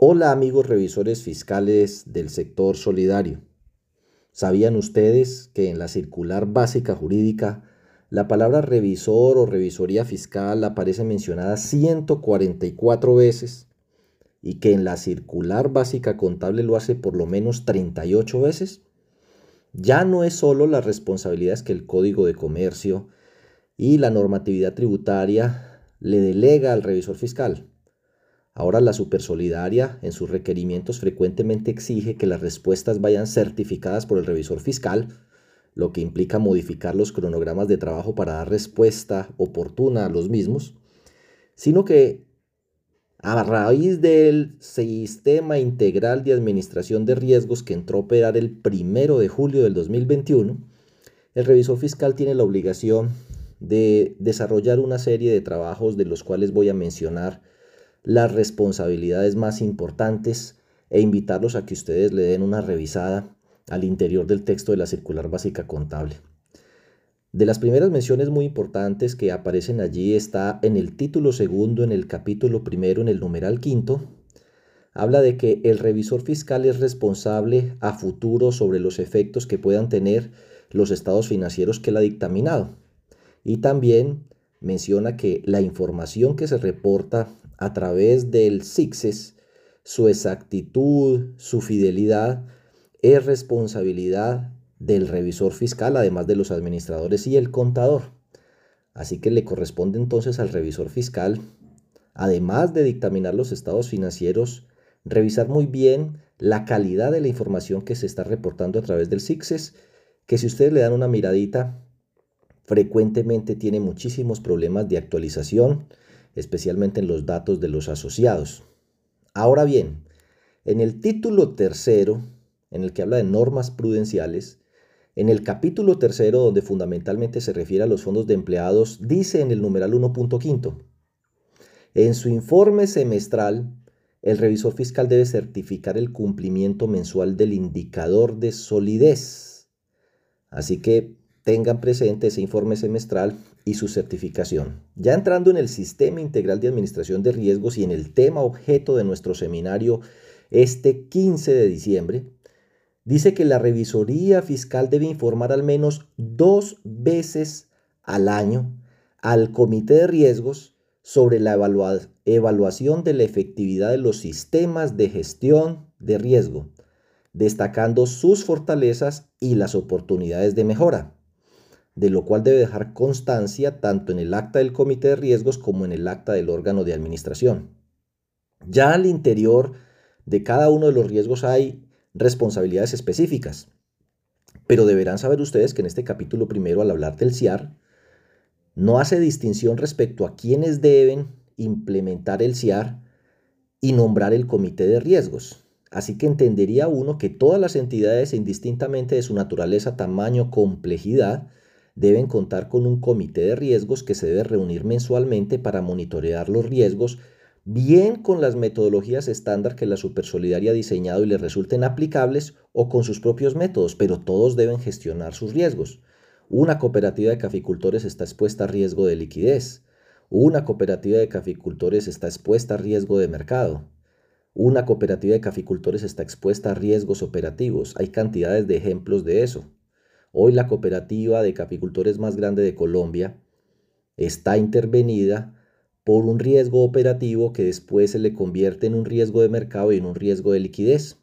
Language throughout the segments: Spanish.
Hola amigos revisores fiscales del sector solidario. ¿Sabían ustedes que en la circular básica jurídica la palabra revisor o revisoría fiscal aparece mencionada 144 veces y que en la circular básica contable lo hace por lo menos 38 veces? Ya no es solo las responsabilidades que el Código de Comercio y la normatividad tributaria le delega al revisor fiscal Ahora la Supersolidaria en sus requerimientos frecuentemente exige que las respuestas vayan certificadas por el revisor fiscal, lo que implica modificar los cronogramas de trabajo para dar respuesta oportuna a los mismos, sino que a raíz del sistema integral de administración de riesgos que entró a operar el primero de julio del 2021, el revisor fiscal tiene la obligación de desarrollar una serie de trabajos de los cuales voy a mencionar las responsabilidades más importantes e invitarlos a que ustedes le den una revisada al interior del texto de la circular básica contable. De las primeras menciones muy importantes que aparecen allí está en el título segundo, en el capítulo primero, en el numeral quinto, habla de que el revisor fiscal es responsable a futuro sobre los efectos que puedan tener los estados financieros que él ha dictaminado. Y también menciona que la información que se reporta a través del SIXES, su exactitud, su fidelidad, es responsabilidad del revisor fiscal, además de los administradores y el contador. Así que le corresponde entonces al revisor fiscal, además de dictaminar los estados financieros, revisar muy bien la calidad de la información que se está reportando a través del SIXES, que si ustedes le dan una miradita, frecuentemente tiene muchísimos problemas de actualización, especialmente en los datos de los asociados. Ahora bien, en el título tercero, en el que habla de normas prudenciales, en el capítulo tercero, donde fundamentalmente se refiere a los fondos de empleados, dice en el numeral 1.5, en su informe semestral, el revisor fiscal debe certificar el cumplimiento mensual del indicador de solidez. Así que tengan presente ese informe semestral y su certificación. Ya entrando en el sistema integral de administración de riesgos y en el tema objeto de nuestro seminario este 15 de diciembre, dice que la revisoría fiscal debe informar al menos dos veces al año al comité de riesgos sobre la evaluación de la efectividad de los sistemas de gestión de riesgo, destacando sus fortalezas y las oportunidades de mejora de lo cual debe dejar constancia tanto en el acta del comité de riesgos como en el acta del órgano de administración. Ya al interior de cada uno de los riesgos hay responsabilidades específicas, pero deberán saber ustedes que en este capítulo primero, al hablar del CIAR, no hace distinción respecto a quienes deben implementar el CIAR y nombrar el comité de riesgos. Así que entendería uno que todas las entidades, indistintamente de su naturaleza, tamaño, complejidad, deben contar con un comité de riesgos que se debe reunir mensualmente para monitorear los riesgos, bien con las metodologías estándar que la Supersolidaria ha diseñado y le resulten aplicables o con sus propios métodos, pero todos deben gestionar sus riesgos. Una cooperativa de caficultores está expuesta a riesgo de liquidez. Una cooperativa de caficultores está expuesta a riesgo de mercado. Una cooperativa de caficultores está expuesta a riesgos operativos. Hay cantidades de ejemplos de eso. Hoy la cooperativa de caficultores más grande de Colombia está intervenida por un riesgo operativo que después se le convierte en un riesgo de mercado y en un riesgo de liquidez.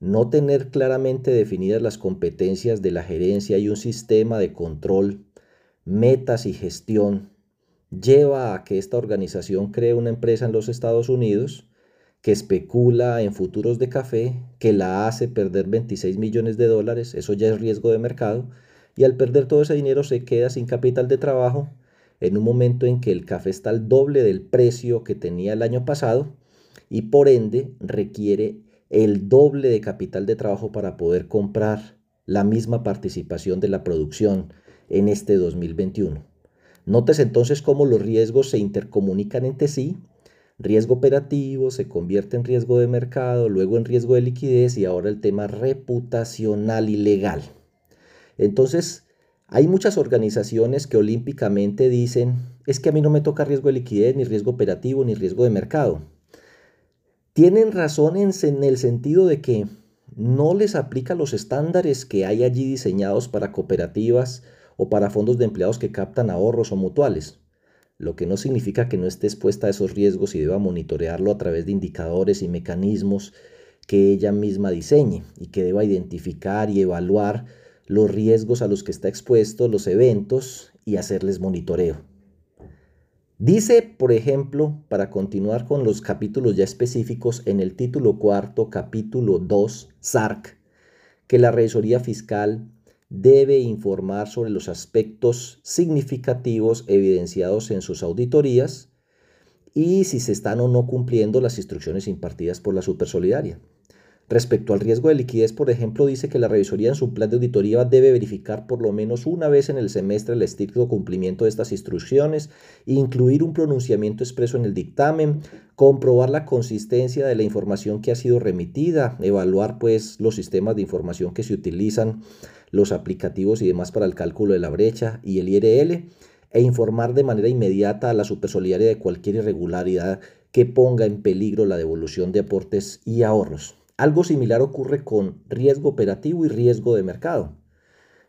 No tener claramente definidas las competencias de la gerencia y un sistema de control, metas y gestión lleva a que esta organización cree una empresa en los Estados Unidos que especula en futuros de café, que la hace perder 26 millones de dólares, eso ya es riesgo de mercado, y al perder todo ese dinero se queda sin capital de trabajo en un momento en que el café está al doble del precio que tenía el año pasado y por ende requiere el doble de capital de trabajo para poder comprar la misma participación de la producción en este 2021. Notes entonces cómo los riesgos se intercomunican entre sí riesgo operativo se convierte en riesgo de mercado, luego en riesgo de liquidez y ahora el tema reputacional y legal. Entonces, hay muchas organizaciones que olímpicamente dicen, es que a mí no me toca riesgo de liquidez, ni riesgo operativo, ni riesgo de mercado. Tienen razón en, el sentido de que no les aplica los estándares que hay allí diseñados para cooperativas o para fondos de empleados que captan ahorros o mutuales, lo que no significa que no esté expuesta a esos riesgos y deba monitorearlo a través de indicadores y mecanismos que ella misma diseñe y que deba identificar y evaluar los riesgos a los que está expuesto, los eventos y hacerles monitoreo. Dice, por ejemplo, para continuar con los capítulos ya específicos, en el título cuarto, capítulo 2, SARC, que la revisoría fiscal debe informar sobre los aspectos significativos evidenciados en sus auditorías y si se están o no cumpliendo las instrucciones impartidas por la Supersolidaria. Respecto al riesgo de liquidez, por ejemplo, dice que la revisoría en su plan de auditoría debe verificar por lo menos una vez en el semestre el estricto cumplimiento de estas instrucciones, incluir un pronunciamiento expreso en el dictamen, comprobar la consistencia de la información que ha sido remitida, evaluar pues los sistemas de información que se utilizan, los aplicativos y demás para el cálculo de la brecha y el IRL, e informar de manera inmediata a la supersolidaria de cualquier irregularidad que ponga en peligro la devolución de aportes y ahorros. Algo similar ocurre con riesgo operativo y riesgo de mercado.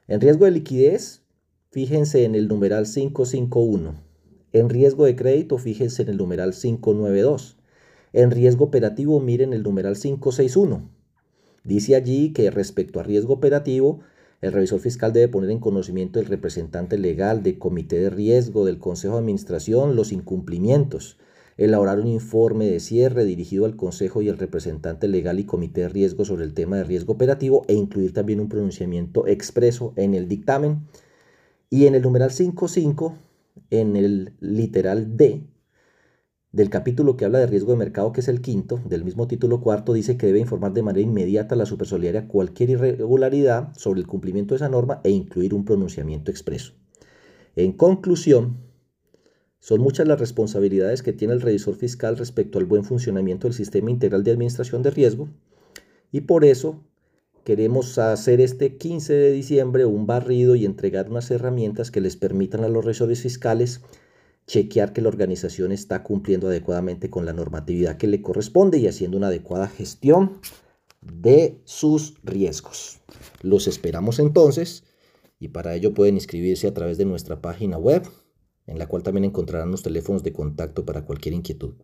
En riesgo de liquidez, fíjense en el numeral 551. En riesgo de crédito, fíjense en el numeral 592. En riesgo operativo, miren el numeral 561. Dice allí que respecto a riesgo operativo, el revisor fiscal debe poner en conocimiento del representante legal, del comité de riesgo, del consejo de administración, los incumplimientos elaborar un informe de cierre dirigido al Consejo y al representante legal y comité de riesgo sobre el tema de riesgo operativo e incluir también un pronunciamiento expreso en el dictamen. Y en el numeral 5.5, en el literal D del capítulo que habla de riesgo de mercado, que es el quinto, del mismo título cuarto, dice que debe informar de manera inmediata a la supersolidaria cualquier irregularidad sobre el cumplimiento de esa norma e incluir un pronunciamiento expreso. En conclusión, son muchas las responsabilidades que tiene el revisor fiscal respecto al buen funcionamiento del sistema integral de administración de riesgo y por eso queremos hacer este 15 de diciembre un barrido y entregar unas herramientas que les permitan a los revisores fiscales chequear que la organización está cumpliendo adecuadamente con la normatividad que le corresponde y haciendo una adecuada gestión de sus riesgos. Los esperamos entonces y para ello pueden inscribirse a través de nuestra página web en la cual también encontrarán los teléfonos de contacto para cualquier inquietud.